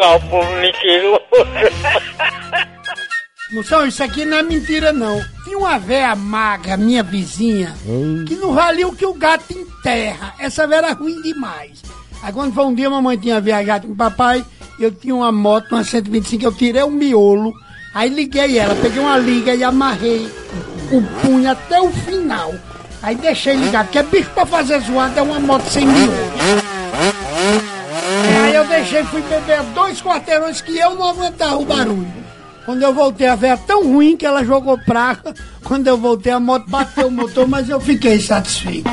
educar o povo mentiroso. Moção, isso aqui não é mentira, não. Tinha uma véia magra, minha vizinha, que não valia o que o gato enterra. Essa véia era ruim demais. Aí quando foi um dia, a mamãe tinha viajado com o papai, eu tinha uma moto, uma 125, eu tirei o miolo, aí liguei ela, peguei uma liga e amarrei o punho até o final. Aí deixei ligado, porque é bicho pra fazer zoada é uma moto sem miolo. Deixei, fui beber dois quarteirões que eu não aguentava o barulho. Quando eu voltei, a véia tão ruim que ela jogou praga. Quando eu voltei, a moto bateu o motor, mas eu fiquei satisfeito.